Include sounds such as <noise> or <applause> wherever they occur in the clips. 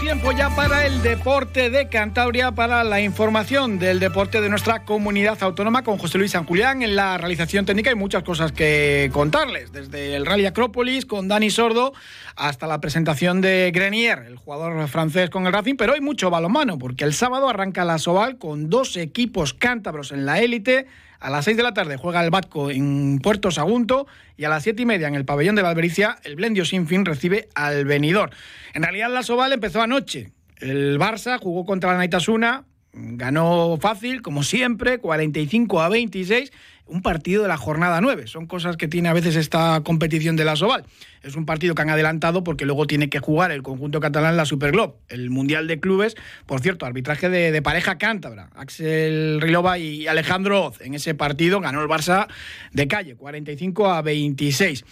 tiempo ya para el deporte de Cantabria, para la información del deporte de nuestra comunidad autónoma con José Luis San Julián en la realización técnica. Y muchas cosas que contarles, desde el Rally Acrópolis con Dani Sordo hasta la presentación de Grenier, el jugador francés con el Racing, pero hay mucho balonmano porque el sábado arranca la Soval con dos equipos cántabros en la élite a las 6 de la tarde juega el Batco en Puerto Sagunto y a las 7 y media en el pabellón de la Albericia el Blendio Sin Fin recibe al venidor. En realidad la Soval empezó anoche. El Barça jugó contra la Naitasuna, ganó fácil, como siempre, 45 a 26 un partido de la jornada 9. Son cosas que tiene a veces esta competición de la Soval. Es un partido que han adelantado porque luego tiene que jugar el conjunto catalán la Superglobe, el Mundial de Clubes. Por cierto, arbitraje de, pareja cántabra. Axel Rilova y Alejandro Oz. En ese partido ganó el Barça de calle, 45 a 26.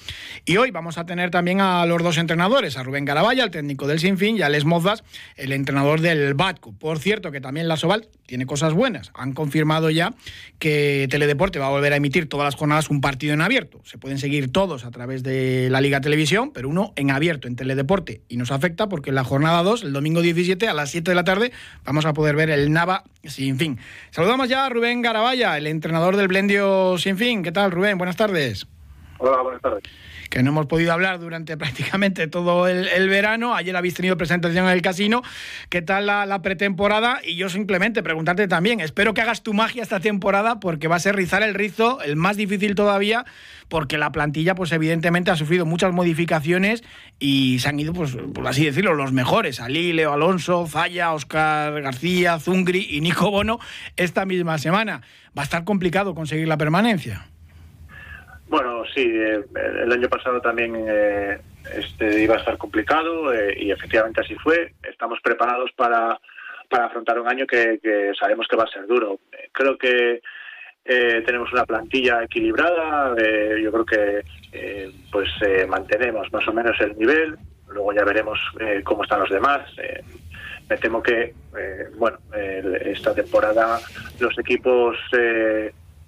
Y hoy vamos a tener también a los dos entrenadores, a Rubén Garabaya, el técnico del Sinfín, y a Les Mozas, el entrenador del Batco. Por cierto, que también la Soval tiene cosas buenas. Han confirmado ya que Teledeporte va a volver a emitir todas las jornadas un partido en abierto. Se pueden seguir todos a través de la Liga Televisión, pero uno en abierto, en Teledeporte. Y nos afecta porque en la jornada 2, el domingo 17 a las 7 de la tarde, vamos a poder ver el Nava sin fin. Saludamos ya a Rubén Garabaya, el entrenador del Blendio sin fin. ¿Qué tal, Rubén? Buenas tardes. Hola, buenas tardes que no hemos podido hablar durante <laughs> prácticamente todo el, verano. Ayer habéis tenido presentación en el casino. ¿Qué tal la, pretemporada? Y yo simplemente preguntarte también, espero que hagas tu magia esta temporada porque va a ser rizar el rizo, el más difícil todavía, porque la plantilla, pues evidentemente ha sufrido muchas modificaciones y se han ido, pues por así decirlo, los mejores. Ali, Leo Alonso, Falla, Oscar García, Zungri y Nico Bono esta misma semana. Va a estar complicado conseguir la permanencia. Bueno, sí, eh, el año pasado también eh, este iba a estar complicado eh, y efectivamente así fue. Estamos preparados para, para afrontar un año que, sabemos que va a ser duro. Creo que tenemos una plantilla equilibrada. yo creo que pues mantenemos más o menos el nivel. Luego ya veremos cómo están los demás. me temo que bueno esta temporada los equipos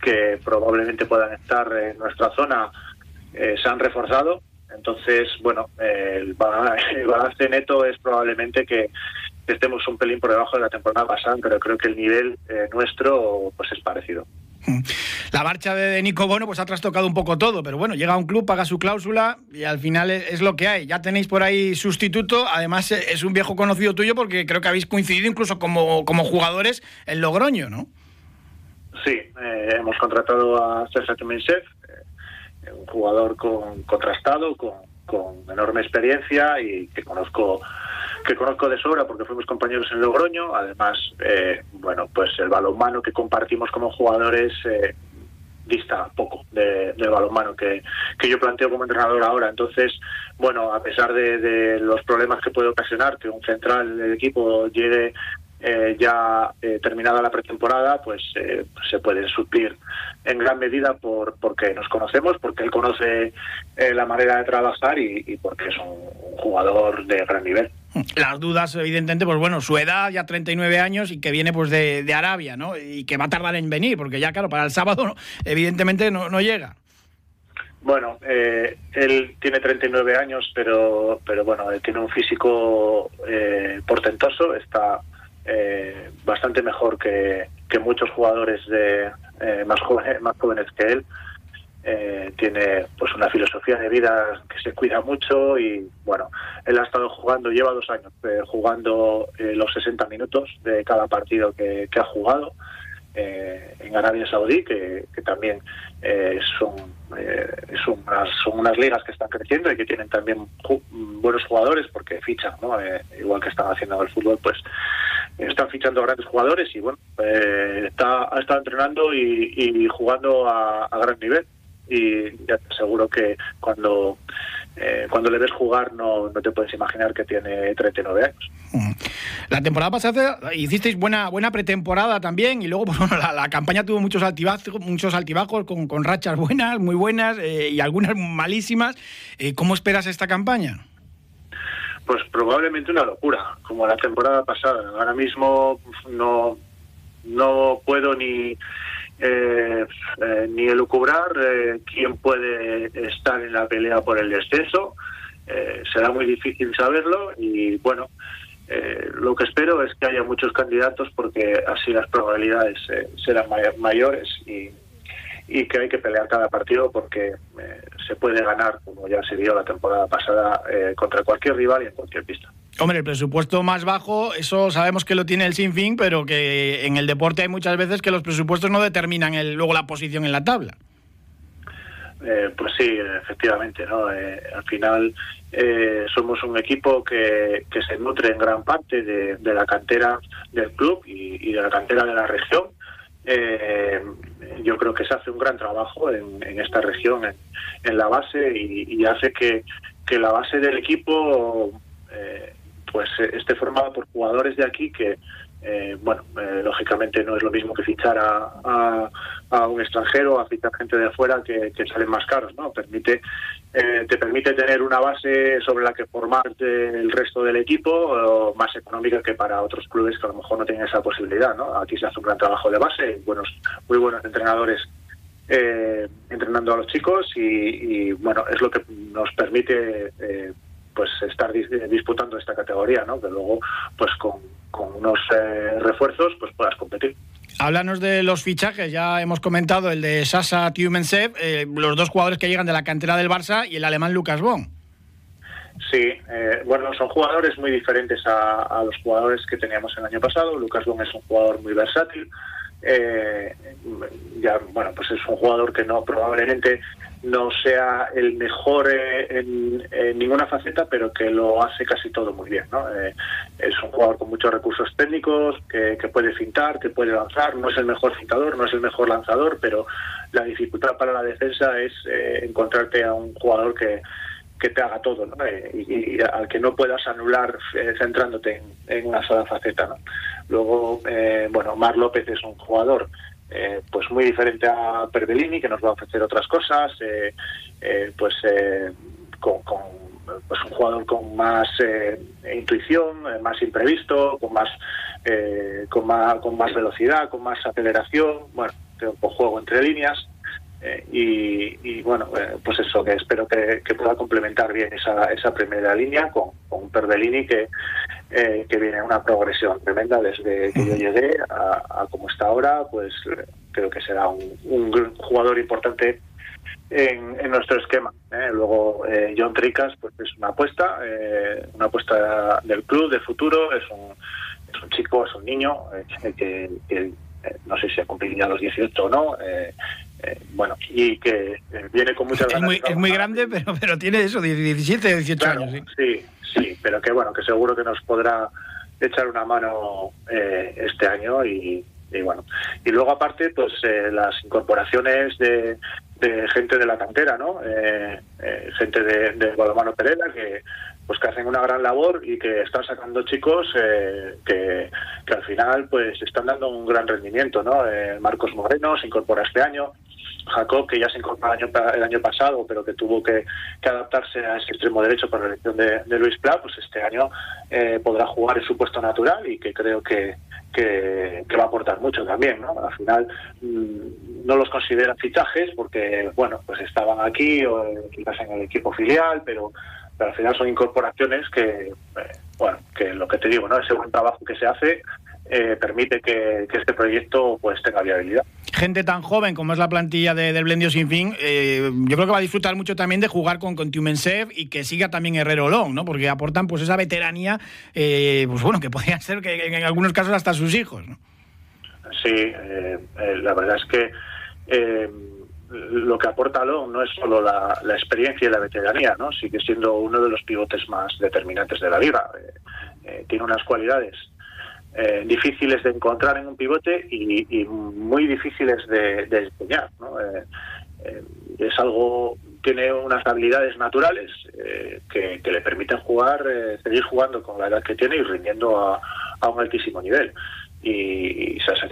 que probablemente puedan estar en nuestra zona eh, se han reforzado. Entonces, bueno, <laughs> el, balance neto es probablemente que estemos un pelín por debajo de la temporada pasada, pero creo que el nivel eh, nuestro pues es parecido. Mm. La marcha de Nico Bono pues ha trastocado un poco todo, pero bueno, llega a un club, paga su cláusula y al final es, lo que hay. Ya tenéis por ahí sustituto, además eh, es un viejo conocido tuyo porque creo que habéis coincidido incluso como, como jugadores en Logroño, ¿no? Sí, eh, hemos contratado a César Tumensev, eh, un jugador con, contrastado, con, enorme experiencia y que conozco que conozco de sobra porque fuimos compañeros en Logroño. Además, eh, bueno, pues el balonmano que compartimos como jugadores dista poco del balonmano que, que yo planteo como entrenador ahora. Entonces, bueno, a pesar de, de, los problemas que puede ocasionar que un central del equipo llegue eh, ya eh, terminada la pretemporada, pues eh, se puede suplir en gran medida por porque nos conocemos, porque él conoce la manera de trabajar y, porque es un, jugador de gran nivel. Las dudas, evidentemente, pues bueno, su edad, ya 39 años y que viene pues de, Arabia, ¿no? Y que va a tardar en venir, porque ya, claro, para el sábado, evidentemente, no, no llega. Bueno, él tiene 39 años, pero, pero bueno, él tiene un físico portentoso, está eh, bastante mejor que, muchos jugadores de eh, más jóvenes <laughs> más jóvenes que él eh, tiene pues una filosofía de vida que se cuida mucho y bueno él ha estado jugando lleva dos años jugando los 60 minutos de cada partido que, ha jugado en Arabia Saudí que, también son son unas, son unas ligas que están creciendo y que tienen también buenos jugadores porque fichan ¿no? igual que están haciendo el fútbol pues están fichando grandes jugadores y bueno, eh, está, ha estado entrenando y, jugando a, gran nivel. Y ya te aseguro que cuando, eh, cuando le ves jugar no, no te puedes imaginar que tiene 39 años. La temporada pasada hicisteis buena buena pretemporada también y luego <laughs> la, campaña tuvo muchos altibajos, muchos altibajos con, con rachas buenas, muy buenas eh, y algunas malísimas. Eh, ¿Cómo esperas esta campaña? Pues probablemente una locura, como la temporada pasada. Ahora mismo no, no puedo ni eh, eh, ni elucubrar eh, quién puede estar en la pelea por el descenso. Eh, será muy difícil saberlo y bueno, lo que espero es que haya muchos candidatos porque así las probabilidades serán mayores y, y que hay que pelear cada partido porque se puede ganar, como ya se vio la temporada pasada, contra cualquier rival y en cualquier pista. Hombre, el presupuesto más bajo, eso sabemos que lo tiene el Sinfín, pero que en el deporte hay muchas veces que los presupuestos no determinan el, luego la posición en la tabla. Eh, pues sí, efectivamente, ¿no? Eh, al final eh, somos un equipo que, que, se nutre en gran parte de, de la cantera del club y, y, de la cantera de la región. Eh, yo creo que se hace un gran trabajo en, en esta región, en, la base, y, hace que, la base del equipo eh, pues esté formado por jugadores de aquí que, eh, bueno, eh, lógicamente no es lo mismo que fichar a, a, un extranjero, a fichar gente de afuera que salen más caros, ¿no? Permite, eh, te permite tener una base sobre la que formarte el resto del equipo, más económica que para otros clubes que a lo mejor no tienen esa posibilidad, ¿no? Aquí se hace un gran trabajo de base, buenos, muy buenos entrenadores eh, entrenando a los chicos y, bueno, es lo que nos permite eh, pues estar disputando esta categoría, ¿no? Que luego, pues con, con unos eh, refuerzos, pues puedas competir. Háblanos de los fichajes, ya hemos comentado el de Sasa Tiumensev, eh, los dos jugadores que llegan de la cantera del Barça y el alemán Lucas Bon. Sí, eh, bueno, son jugadores muy diferentes a, a, los jugadores que teníamos el año pasado. Lucas Bon es un jugador muy versátil. Eh, ya, bueno, pues es un jugador que no probablemente no sea el mejor eh, en, en, ninguna faceta, pero que lo hace casi todo muy bien. ¿no? Eh, es un jugador con muchos recursos técnicos, que, puede fintar, que puede lanzar, no es el mejor fintador, no es el mejor lanzador, pero la dificultad para la defensa es eh, encontrarte a un jugador que, que te haga todo, ¿no? Eh, y, al que no puedas anular eh, centrándote en, en, una sola faceta. ¿no? Luego, bueno, Mar López es un jugador eh, pues muy diferente a Perbellini, que nos va a ofrecer otras cosas, eh, eh, pues con, con, pues un jugador con más intuición, más imprevisto, con más, con más con más velocidad, con más aceleración, bueno, con juego entre líneas. Y, y, bueno, pues eso, que espero que, pueda complementar bien esa, esa primera línea con, con Perbellini, que, eh, que viene una progresión tremenda desde que yo llegué a, a como está ahora, pues creo que será un, un jugador importante en, en, nuestro esquema. ¿eh? Luego eh, John Tricas, pues es una apuesta, eh, una apuesta del club de futuro, es un, es un chico, es un niño eh, que, que no sé si ha cumplido ya los 18 o no. Eh, bueno, y que viene con muchas ganas. Es muy, es muy grande, pero, pero tiene eso, 17, 18 claro, años. sí, pero que bueno, que seguro que nos podrá echar una mano eh, este año y, y, bueno. Y luego aparte, pues eh, las incorporaciones de, de, gente de la cantera, ¿no? Eh, gente de, de Balomano Pereda que pues que hacen una gran labor y que están sacando chicos eh, que, al final pues están dando un gran rendimiento, ¿no? Eh, Marcos Moreno se incorpora este año, Jacob, que ya se incorporó el año, el año pasado, pero que tuvo que, adaptarse a ese extremo derecho por la elección de, Luis Pla, pues este año eh, podrá jugar en su puesto natural y que creo que, que, va a aportar mucho también, ¿no? Al final mmm, no los consideran fichajes porque, bueno, pues estaban aquí o quizás en el equipo filial, pero pero al final son incorporaciones que, eh, bueno, que lo que te digo, ¿no? Ese buen trabajo que se hace eh, permite que, que, este proyecto pues tenga viabilidad. Gente tan joven como es la plantilla de, del Blendio Sin Fin, eh, yo creo que va a disfrutar mucho también de jugar con, con Tumensev y que siga también Herrero Long, ¿no? Porque aportan pues esa veteranía, eh, pues bueno, que podrían ser que en, en, algunos casos hasta sus hijos, ¿no? Sí, la verdad es que lo que aporta Long no es solo la, experiencia y la veteranía, ¿no? sigue siendo uno de los pivotes más determinantes de la liga. Eh, eh, tiene unas cualidades eh, difíciles de encontrar en un pivote y, muy difíciles de, de enseñar. ¿no? Eh, es algo tiene unas habilidades naturales eh, que, le permiten jugar, seguir jugando con la edad que tiene y rindiendo a, un altísimo nivel. Y, y Sasa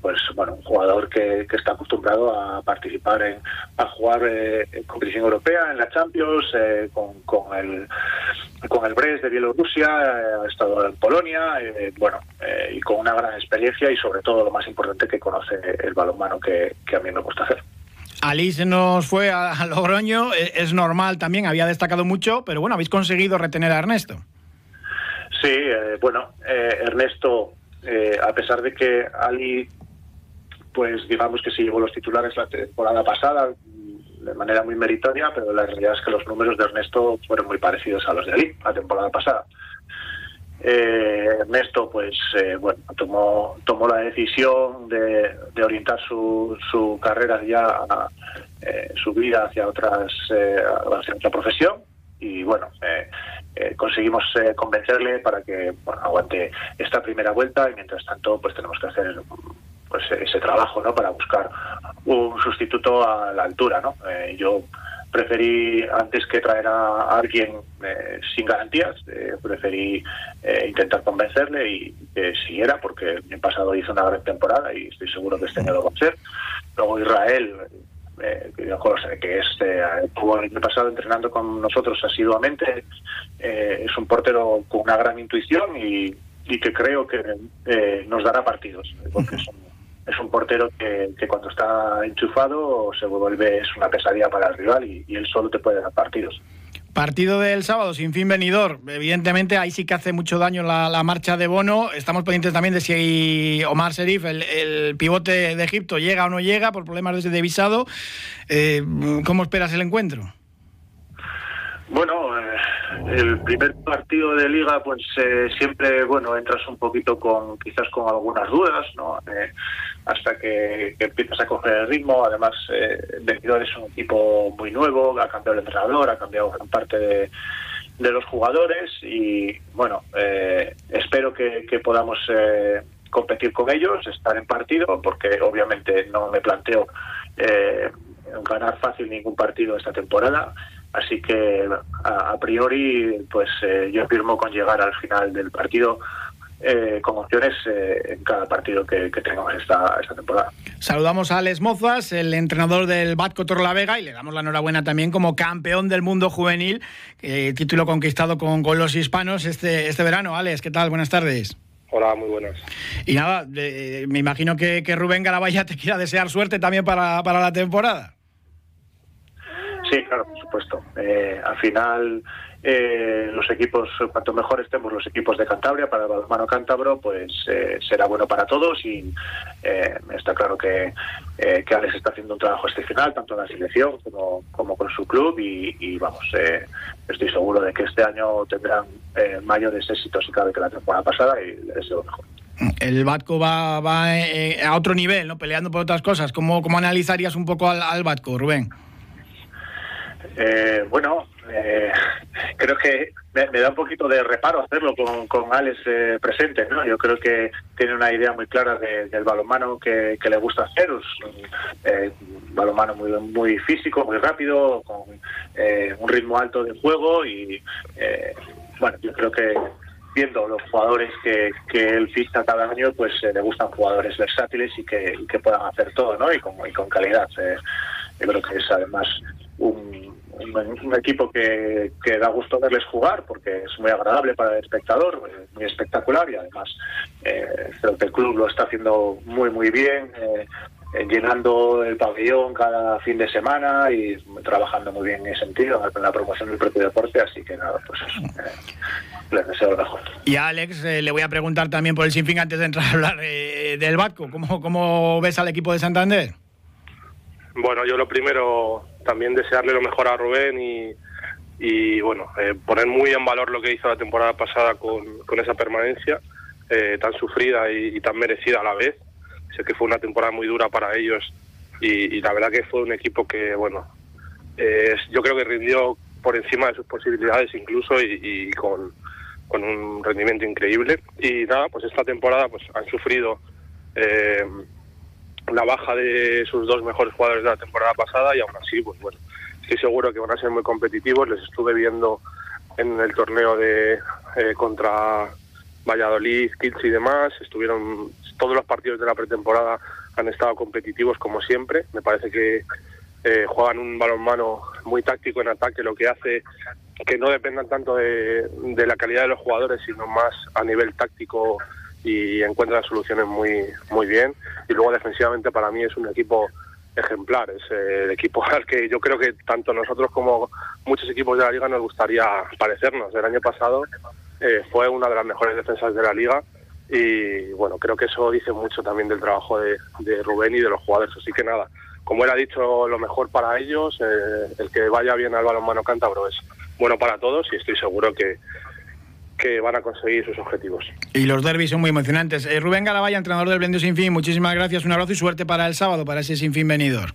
pues bueno, un jugador que, está acostumbrado a participar en, a jugar eh, en competición europea, en la Champions, con, con, el con el Brest de Bielorrusia, ha estado en Polonia, bueno, y con una gran experiencia y sobre todo lo más importante que conoce el balonmano que, que a mí me gusta hacer. Ali se nos fue a, Logroño, e, es normal también, había destacado mucho, pero bueno, habéis conseguido retener a Ernesto. Sí, eh, bueno, eh, Ernesto, eh, a pesar de que Ali, pues digamos que se llevó los titulares la temporada pasada de manera muy meritoria, pero la realidad es que los números de Ernesto fueron muy parecidos a los de Ali la temporada pasada. Eh, Ernesto, pues eh, bueno, tomó, tomó la decisión de, orientar su, su carrera ya, a, eh, su vida hacia otras, hacia otra profesión y bueno, conseguimos convencerle para que aguante esta primera vuelta y mientras tanto pues tenemos que hacer pues ese trabajo, ¿no? Para buscar un sustituto a la altura, ¿no? yo preferí, antes que traer a alguien eh, sin garantías, eh, preferí eh, intentar convencerle y que siguiera, porque el pasado hizo una gran temporada y estoy seguro que este año lo va a hacer. Luego Israel, que estuvo el año pasado entrenando con nosotros asiduamente, es un portero con una gran intuición y, y que creo que nos dará partidos, porque es un es portero que, cuando está enchufado se vuelve es una pesadilla para el rival y, él solo te puede dar partidos. Partido del sábado, sin fin venidor. Evidentemente, ahí sí que hace mucho daño la, marcha de Bono. Estamos pendientes también de si Omar Serif, el, pivote de Egipto, llega o no llega por problemas de visado. Eh, ¿Cómo esperas el encuentro? Bueno, eh, el primer partido de liga, pues eh, siempre, bueno, entras un poquito con, quizás con algunas dudas, ¿no? Eh, hasta que, empiezas a coger el ritmo. Además, eh, es un equipo muy nuevo, ha cambiado el entrenador, ha cambiado gran parte de, los jugadores y, bueno, espero que, que podamos competir con ellos, estar en partido, porque obviamente no me planteo ganar fácil ningún partido esta temporada Así que a, priori, pues eh, yo firmo con llegar al final del partido eh, con opciones eh, en cada partido que, tengamos esta, esta temporada. Saludamos a Alex Mozas, el entrenador del Batco Vega y le damos la enhorabuena también como campeón del mundo juvenil, título conquistado con, con, los hispanos este, este verano. Alex, ¿qué tal? Buenas tardes. Hola, muy buenas. Y nada, me imagino que, que Rubén Garabaya te quiera desear suerte también para, para la temporada. Sí, claro, por supuesto. Eh, al final, eh, los equipos, cuanto mejor estemos los equipos de Cantabria para el balonmano cántabro, pues eh, será bueno para todos y está claro que, que Alex está haciendo un trabajo excepcional, tanto en la selección como, como con su club y, vamos, estoy seguro de que este año tendrán mayores éxitos y cabe que la temporada pasada y les deseo lo mejor. El Batco va, va a otro nivel, ¿no? peleando por otras cosas. ¿Cómo, cómo analizarías un poco al, al Batco, Rubén? Eh, bueno, eh, creo que me, da un poquito de reparo hacerlo con, con Alex eh, presente. ¿no? Yo creo que tiene una idea muy clara del balonmano que, le gusta hacer. Es un balonmano muy, muy físico, muy rápido, con un ritmo alto de juego y bueno, yo creo que viendo los jugadores que, que él ficha cada año, pues le gustan jugadores versátiles y que, puedan hacer todo, ¿no? Y con, y con calidad. yo creo que es además un, un, equipo que, que, da gusto verles jugar porque es muy agradable para el espectador, eh, muy espectacular y además eh, creo que el club lo está haciendo muy muy bien, eh, llenando el pabellón cada fin de semana y trabajando muy bien en ese sentido, en la promoción del propio deporte, así que nada, pues les deseo mejor. Y a Alex le voy a preguntar también por el sinfín antes de entrar a hablar del Batco, ¿Cómo, ¿cómo ves al equipo de Santander? Bueno, yo lo primero también desearle lo mejor a Rubén y, bueno, eh, poner muy en valor lo que hizo la temporada pasada con, esa permanencia eh, tan sufrida y, tan merecida a la vez. Sé que fue una temporada muy dura para ellos y, la verdad que fue un equipo que, bueno, yo creo que rindió por encima de sus posibilidades incluso y, con, con, un rendimiento increíble. Y nada, pues esta temporada pues han sufrido... La baja de sus dos mejores jugadores de la temporada pasada y aún así, pues bueno, estoy seguro que van a ser muy competitivos. Les estuve viendo en el torneo de eh, contra Valladolid, Kids y demás. Estuvieron todos los partidos de la pretemporada han estado competitivos como siempre. Me parece que eh, juegan un balonmano muy táctico en ataque, lo que hace que no dependan tanto de, de, la calidad de los jugadores, sino más a nivel táctico y encuentran soluciones muy muy bien. Y luego defensivamente para mí es un equipo ejemplar, es eh, el equipo al que yo creo que tanto nosotros como muchos equipos de la liga nos gustaría parecernos. El año pasado eh, fue una de las mejores defensas de la liga y bueno, creo que eso dice mucho también del trabajo de, de Rubén y de los jugadores. Así que nada, como él ha dicho, lo mejor para ellos, eh, el que vaya bien al balonmano cántabro es bueno para todos y estoy seguro que, que van a conseguir sus objetivos. Y los derbis son muy emocionantes. Eh, Rubén Galavaya, entrenador del Blendio Sinfín, muchísimas gracias, un abrazo y suerte para el sábado, para ese Sinfín venidor.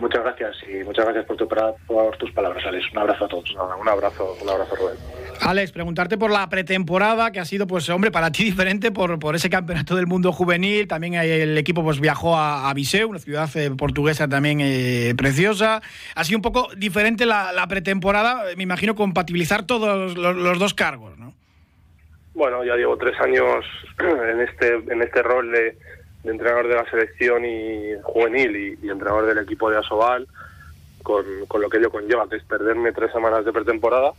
Muchas gracias y muchas gracias por, tu, por tus palabras, Alex. Un abrazo a todos. un abrazo, un abrazo, Rubén. Alex, preguntarte por la pretemporada, que ha sido, pues, hombre, para ti <laughs> diferente por, por ese campeonato del mundo juvenil. También el equipo pues viajó a, a Viseu, una ciudad eh, portuguesa también eh, preciosa. Ha sido un poco diferente la, la pretemporada, me imagino, compatibilizar todos los, los, dos cargos, ¿no? Bueno, ya llevo tres años <clears throat> en este, en este rol de, entrenador de la selección y juvenil y, y entrenador del equipo de Asobal, con, con lo que ello conlleva, que es perderme tres semanas de pretemporada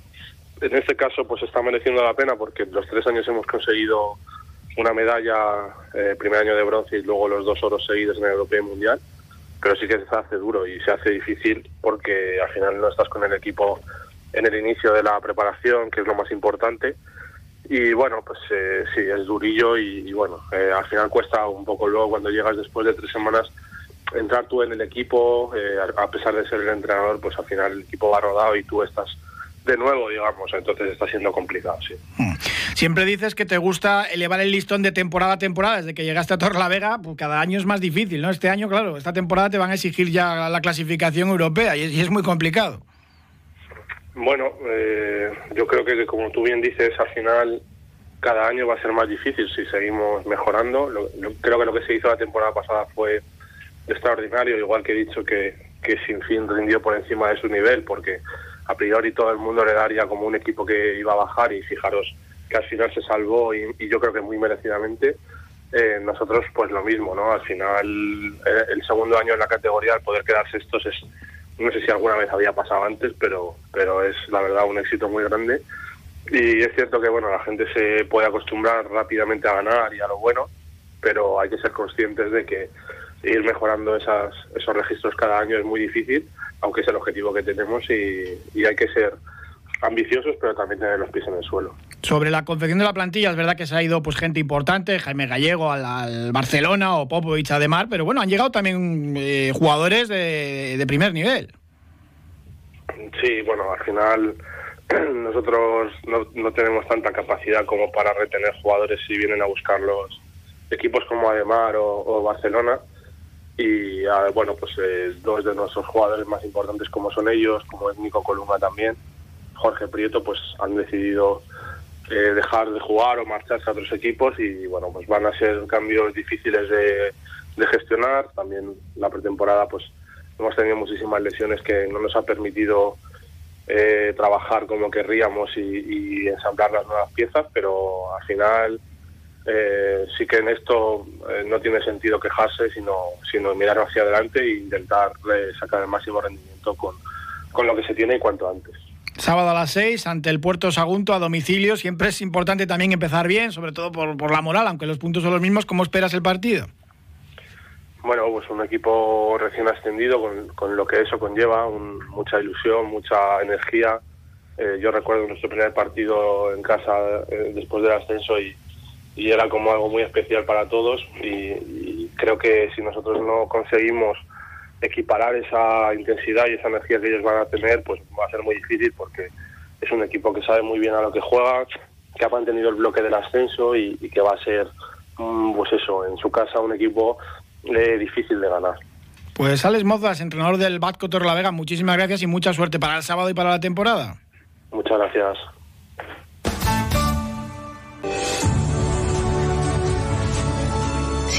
en este caso pues está mereciendo la pena porque los tres años hemos conseguido una medalla, eh, primer año de bronce y luego los dos oros seguidos en el Europeo y Mundial, pero sí que se hace duro y se hace difícil porque al final no estás con el equipo en el inicio de la preparación, que es lo más importante. Y bueno, pues eh, sí, es durillo y, bueno, eh, al final cuesta un poco luego cuando llegas después de tres semanas entrar tú en el equipo, eh, a pesar de ser el entrenador, pues al final el equipo va rodado y tú estás de nuevo, digamos, entonces está siendo complicado, sí. Hmm. Siempre dices que te gusta elevar el listón de temporada a temporada, desde que llegaste a Torlavega, pues cada año es más difícil, ¿no? Este año, claro, esta temporada te van a exigir ya la clasificación europea y es muy complicado. Bueno, eh, yo creo que como tú bien dices, al final cada año va a ser más difícil si seguimos mejorando. Lo, lo, creo que lo que se hizo la temporada pasada fue extraordinario, igual que he dicho que, que Sin Fin rindió por encima de su nivel, porque a priori todo el mundo le daría como un equipo que iba a bajar y fijaros que al final se salvó y, yo creo que muy merecidamente. Eh, nosotros pues lo mismo, ¿no? Al final eh, el segundo año en la categoría al poder quedarse estos es no sé si alguna vez había pasado antes, pero pero es la verdad un éxito muy grande y es cierto que bueno la gente se puede acostumbrar rápidamente a ganar y a lo bueno, pero hay que ser conscientes de que ir mejorando esas, esos registros cada año es muy difícil aunque es el objetivo que tenemos y, y, hay que ser ambiciosos, pero también tener los pies en el suelo. Sobre la confección de la plantilla, es verdad que se ha ido pues gente importante, Jaime Gallego al, Barcelona o Popovich a Demar, pero bueno, han llegado también eh, jugadores de, de, primer nivel. Sí, bueno, al final <clears throat> nosotros no, no, tenemos tanta capacidad como para retener jugadores si vienen a buscarlos equipos como Ademar o, Barcelona y uh, bueno pues eh, dos de nuestros jugadores más importantes como son ellos como es Nico Columba también Jorge Prieto pues han decidido eh, dejar de jugar o marcharse a otros equipos y bueno pues van a ser cambios difíciles de, gestionar también la pretemporada pues hemos tenido muchísimas lesiones que no nos ha permitido eh, trabajar como querríamos y, y ensamblar las nuevas piezas pero al final eh, sí que en esto eh, no tiene sentido quejarse, sino, sino mirar hacia adelante e intentar eh, sacar el máximo rendimiento con, con lo que se tiene y cuanto antes. Sábado a las 6 ante el Puerto Sagunto a domicilio. Siempre es importante también empezar bien, sobre todo por, por la moral, aunque los puntos son los mismos. ¿Cómo esperas el partido? Bueno, pues un equipo recién ascendido con, con lo que eso conlleva, un, mucha ilusión, mucha energía. Eh, yo recuerdo nuestro primer partido en casa eh, después del ascenso y, y era como algo muy especial para todos y, y, creo que si nosotros no conseguimos equiparar esa intensidad y esa energía que ellos van a tener, pues va a ser muy difícil porque es un equipo que sabe muy bien a lo que juega, que ha mantenido el bloque del ascenso y, y que va a ser, mm, pues eso, en su casa un equipo eh, difícil de ganar. Pues Alex Mozas, entrenador del Batco Torlavega, muchísimas gracias y mucha suerte para el sábado y para la temporada. Muchas gracias.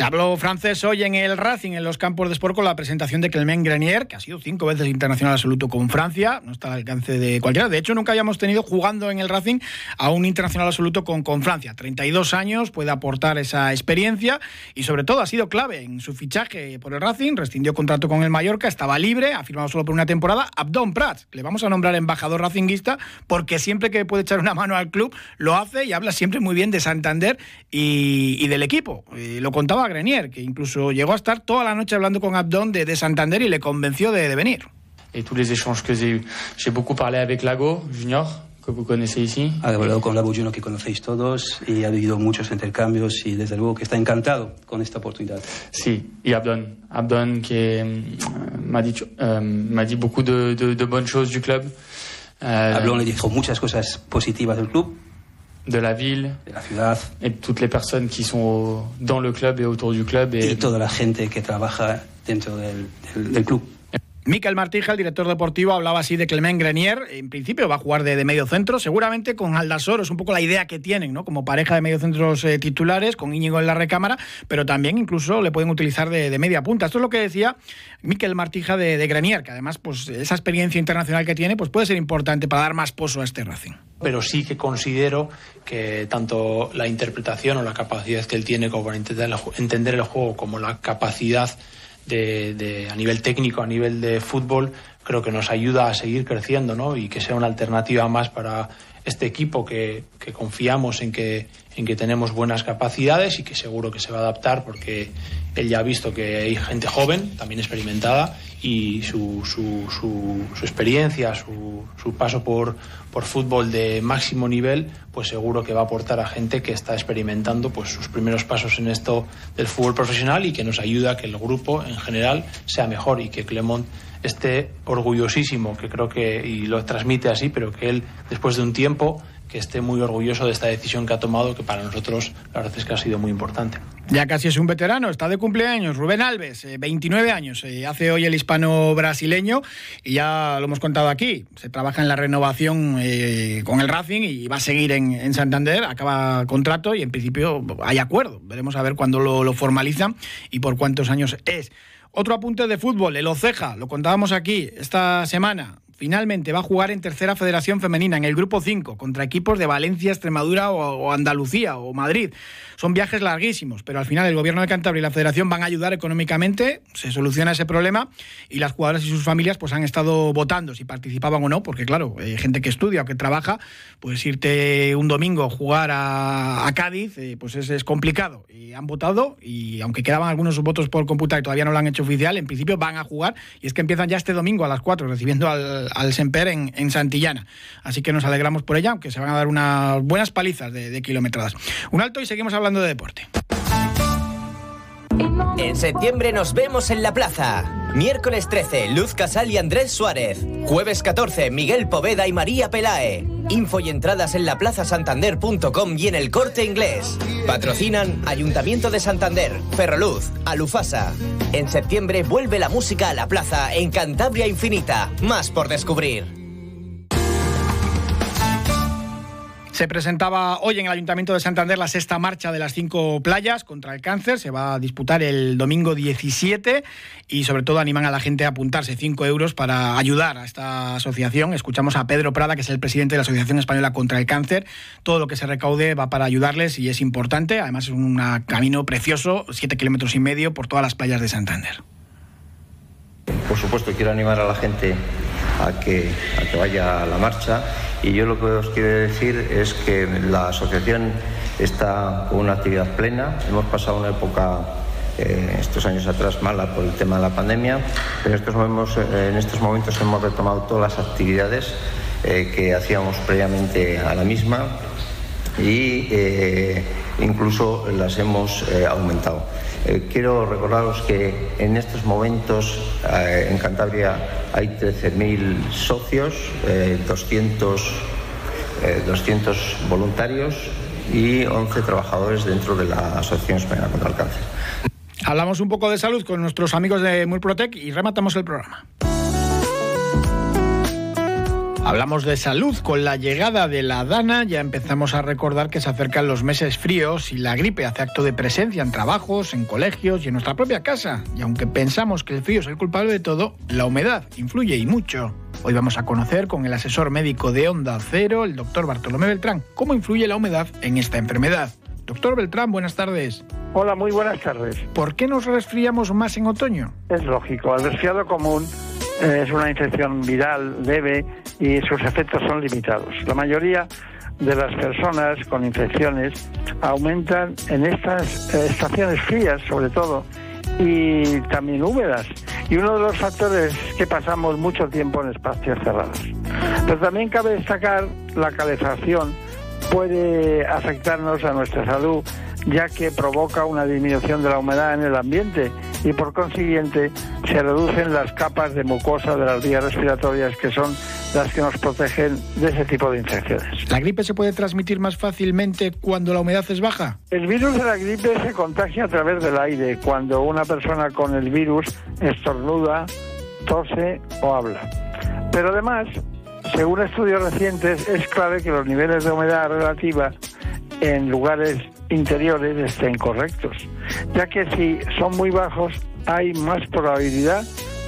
Se habló francés hoy en el Racing, en los campos de sport, con la presentación de Clement Grenier, que ha sido cinco veces internacional absoluto con Francia. No está al alcance de cualquiera. De hecho, nunca habíamos tenido jugando en el Racing a un internacional absoluto con, con Francia. 32 años, puede aportar esa experiencia y, sobre todo, ha sido clave en su fichaje por el Racing. Rescindió contrato con el Mallorca, estaba libre, ha firmado solo por una temporada. Abdón Prats, le vamos a nombrar embajador racinguista porque siempre que puede echar una mano al club lo hace y habla siempre muy bien de Santander y, y del equipo. Eh, lo contaba Grenier, que incluso llegó a estar toda la noche hablando con Abdón de, de Santander y le convenció de, de venir. Et tous les échanges que j'ai eus. J'ai beaucoup parlé avec Lago Junior, que vous connaissez ici. Ha hablado con Lago Junior, que conocéis todos, y ha habido muchos intercambios y desde luego que está encantado con esta oportunidad. Sí, y Abdon. Abdon m'a dit, euh, m'a dit beaucoup de, de, de bonnes choses du club. Euh, Abdon le dijo muchas cosas positivas del club. De la ville, de la ciudad et de toutes les personnes qui sont au- dans le club et autour du club. Et y toda la gente que trabaja dentro del, del- del club. Miquel Martija, el director deportivo, hablaba así de Clement Grenier. En principio va a jugar de, medio centro, seguramente con Aldasoro. Es un poco la idea que tienen, ¿no? Como pareja de mediocentros eh, titulares, con Íñigo en la recámara, pero también incluso le pueden utilizar de, media punta. Esto es lo que decía Miquel Martija de, Grenier, que además, pues esa experiencia internacional que tiene, pues puede ser importante para dar más pozo a este Racing. pero sí que considero que tanto la interpretación o la capacidad que él tiene como para entender el juego como la capacidad de, a nivel técnico, a nivel de fútbol, creo que nos ayuda a seguir creciendo ¿no? y que sea una alternativa más para este equipo que, que confiamos en que, en que tenemos buenas capacidades y que seguro que se va a adaptar porque él ya ha visto que hay gente joven, también experimentada, y su, su, su, su experiencia, su, su paso por, por fútbol de máximo nivel, pues seguro que va a aportar a gente que está experimentando pues sus primeros pasos en esto del fútbol profesional y que nos ayuda a que el grupo en general sea mejor y que Clemont esté orgullosísimo, que creo que, y lo transmite así, pero que él, después de un tiempo, que esté muy orgulloso de esta decisión que ha tomado, que para nosotros la verdad es que ha sido muy importante. Ya casi es un veterano, está de cumpleaños. Rubén Alves, eh, 29 años, eh, hace hoy el hispano brasileño y ya lo hemos contado aquí. Se trabaja en la renovación eh, con el Racing y va a seguir en, en Santander. Acaba contrato y en principio hay acuerdo. Veremos a ver cuándo lo, lo formalizan y por cuántos años es. Otro apunte de fútbol, el Oceja, lo contábamos aquí esta semana. Finalmente va a jugar en tercera federación femenina, en el grupo 5, contra equipos de Valencia, Extremadura o, Andalucía o Madrid. Son viajes larguísimos, pero al final el gobierno de Cantabria y la federación van a ayudar económicamente, se soluciona ese problema y las jugadoras y sus familias pues han estado votando si participaban o no, porque claro, hay gente que estudia o que trabaja, pues irte un domingo a jugar a, a Cádiz, eh, pues es, es complicado. Y han votado y aunque quedaban algunos votos por computar y todavía no lo han hecho oficial, en principio van a jugar y es que empiezan ya este domingo a las 4 recibiendo al, al Semper en, Santillana. Así que nos alegramos por ella, aunque se van a dar unas buenas palizas de, de kilometradas. Un alto y seguimos hablando de deporte. En septiembre nos vemos en la plaza. Miércoles 13, Luz Casal y Andrés Suárez. Jueves 14, Miguel Poveda y María Pelae. Info y entradas en laplazasantander.com y en el corte inglés. Patrocinan Ayuntamiento de Santander, Ferroluz, Alufasa. En septiembre vuelve la música a la plaza en Cantabria Infinita. Más por descubrir. Se presentaba hoy en el Ayuntamiento de Santander la sexta marcha de las cinco playas contra el cáncer. Se va a disputar el domingo 17 y sobre todo animan a la gente a apuntarse 5 euros para ayudar a esta asociación. Escuchamos a Pedro Prada, que es el presidente de la Asociación Española contra el Cáncer. Todo lo que se recaude va para ayudarles y es importante. Además es un camino precioso, 7 kilómetros y medio por todas las playas de Santander. Por supuesto, quiero animar a la gente a que, a que vaya a la marcha y yo lo que os quiero decir es que la asociación está con una actividad plena. Hemos pasado una época eh, estos años atrás mala por el tema de la pandemia, pero en estos momentos, eh, en estos momentos hemos retomado todas las actividades eh, que hacíamos previamente a la misma y incluso las hemos aumentado. Eh, quiero recordaros que en estos momentos eh, en Cantabria hay 13.000 socios, 200, 200 voluntarios y 11 trabajadores dentro de la Asociación Española contra el Cáncer. Hablamos un poco de salud con nuestros amigos de Murprotec y rematamos el programa. Hablamos de salud. Con la llegada de la Dana ya empezamos a recordar que se acercan los meses fríos y la gripe hace acto de presencia en trabajos, en colegios y en nuestra propia casa. Y aunque pensamos que el frío es el culpable de todo, la humedad influye y mucho. Hoy vamos a conocer con el asesor médico de Onda Cero, el doctor Bartolomé Beltrán, cómo influye la humedad en esta enfermedad. Doctor Beltrán, buenas tardes. Hola, muy buenas tardes. ¿Por qué nos resfriamos más en otoño? Es lógico, el resfriado común es una infección viral leve y sus efectos son limitados. La mayoría de las personas con infecciones aumentan en estas eh, estaciones frías, sobre todo, y también húmedas. Y uno de los factores es que pasamos mucho tiempo en espacios cerrados. Pero también cabe destacar la calefacción puede afectarnos a nuestra salud ya que provoca una disminución de la humedad en el ambiente y por consiguiente se reducen las capas de mucosa de las vías respiratorias que son las que nos protegen de ese tipo de infecciones. ¿La gripe se puede transmitir más fácilmente cuando la humedad es baja? El virus de la gripe se contagia a través del aire cuando una persona con el virus estornuda, tose o habla. Pero además, según estudios recientes, es clave que los niveles de humedad relativa en lugares interiores estén correctos, ya que si son muy bajos hay más probabilidad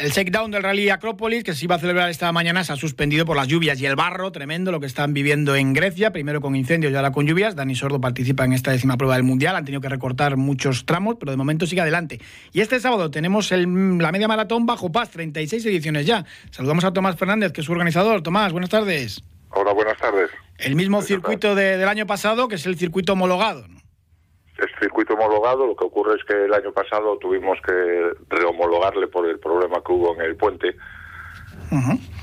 El shakedown del Rally Acrópolis, que se iba a celebrar esta mañana, se ha suspendido por las lluvias y el barro, tremendo lo que están viviendo en Grecia, primero con incendios y ahora con lluvias. Dani Sordo participa en esta décima prueba del Mundial, han tenido que recortar muchos tramos, pero de momento sigue adelante. Y este sábado tenemos la media maratón Bajo Paz, 36 ediciones ya. Saludamos a Tomás Fernández, que es su organizador. Tomás, buenas tardes. Hola, buenas tardes. El mismo circuito del año pasado, que es el circuito homologado. ¿no? Es circuito homologado, lo que ocurre es que el año pasado tuvimos que rehomologarle por el problema que hubo en el puente.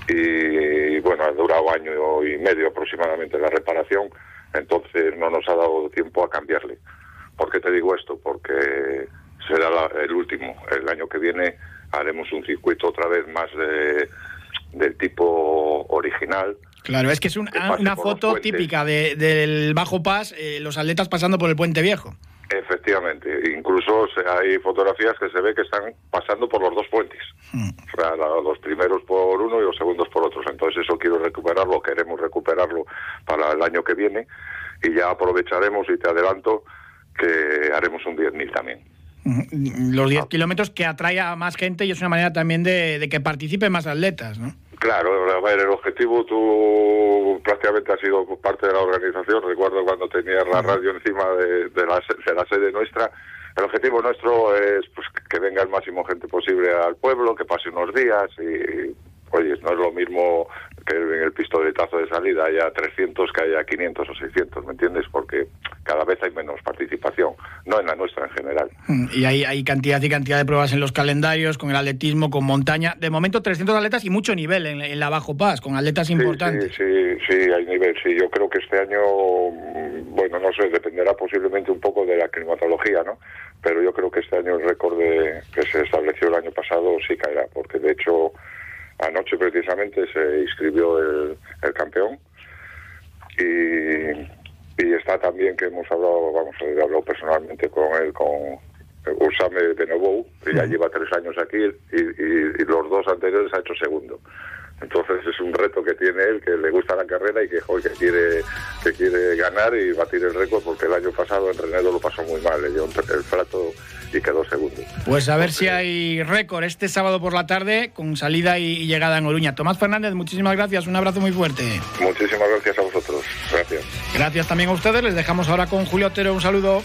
Y bueno, ha durado año y medio aproximadamente la reparación, entonces no nos ha dado tiempo a cambiarle. ¿Por qué te digo esto? Porque será el último. El año que viene haremos un circuito otra vez más de, del tipo original. Claro, es que es una foto típica del Bajo Paz, eh, los atletas pasando por el puente viejo. Efectivamente, incluso hay fotografías que se ve que están pasando por los dos puentes, hmm. o sea, los primeros por uno y los segundos por otros. Entonces eso quiero recuperarlo, queremos recuperarlo para el año que viene y ya aprovecharemos y te adelanto que haremos un 10.000 también. Hmm. Los 10 ah. kilómetros que atrae a más gente y es una manera también de, de que participen más atletas, ¿no? Claro, el objetivo tú prácticamente has sido parte de la organización. Recuerdo cuando tenías la radio encima de, la, de la sede nuestra. El objetivo nuestro es pues, que venga el máximo gente posible al pueblo, que pase unos días y, oye, no es lo mismo que en el pistoletazo de salida haya 300 que haya 500 o 600, ¿me entiendes? Porque cada vez hay menos participación, no en la nuestra en general. Mm, y hay, hay cantidad y cantidad de pruebas en los calendarios, con el atletismo, con montaña. De momento 300 atletas y mucho nivel en, la Bajo Paz, con atletas importantes. Sí, sí, sí, hay nivel, sí. Yo creo que este año, mm, bueno, no sé, dependerá posiblemente un poco de la climatología, ¿no? Pero yo creo que este año el récord que se estableció el año pasado sí caerá, porque de hecho Anoche precisamente se inscribió el, campeón y, está también que hemos hablado, vamos, he hablado personalmente con él, con Usame Benobou, que ya lleva tres años aquí y, los dos anteriores ha hecho segundo. Entonces es un reto que tiene él, que le gusta la carrera y que, que quiere que quiere ganar y batir el récord porque el año pasado en Renedo lo pasó muy mal, le dio el plato y quedó segundo. Pues a ver si hay récord este sábado por la tarde con salida y llegada en Oruña. Tomás Fernández, muchísimas gracias, un abrazo muy fuerte. Muchísimas gracias a vosotros, gracias. Gracias también a ustedes, les dejamos ahora con Julio Otero, un saludo.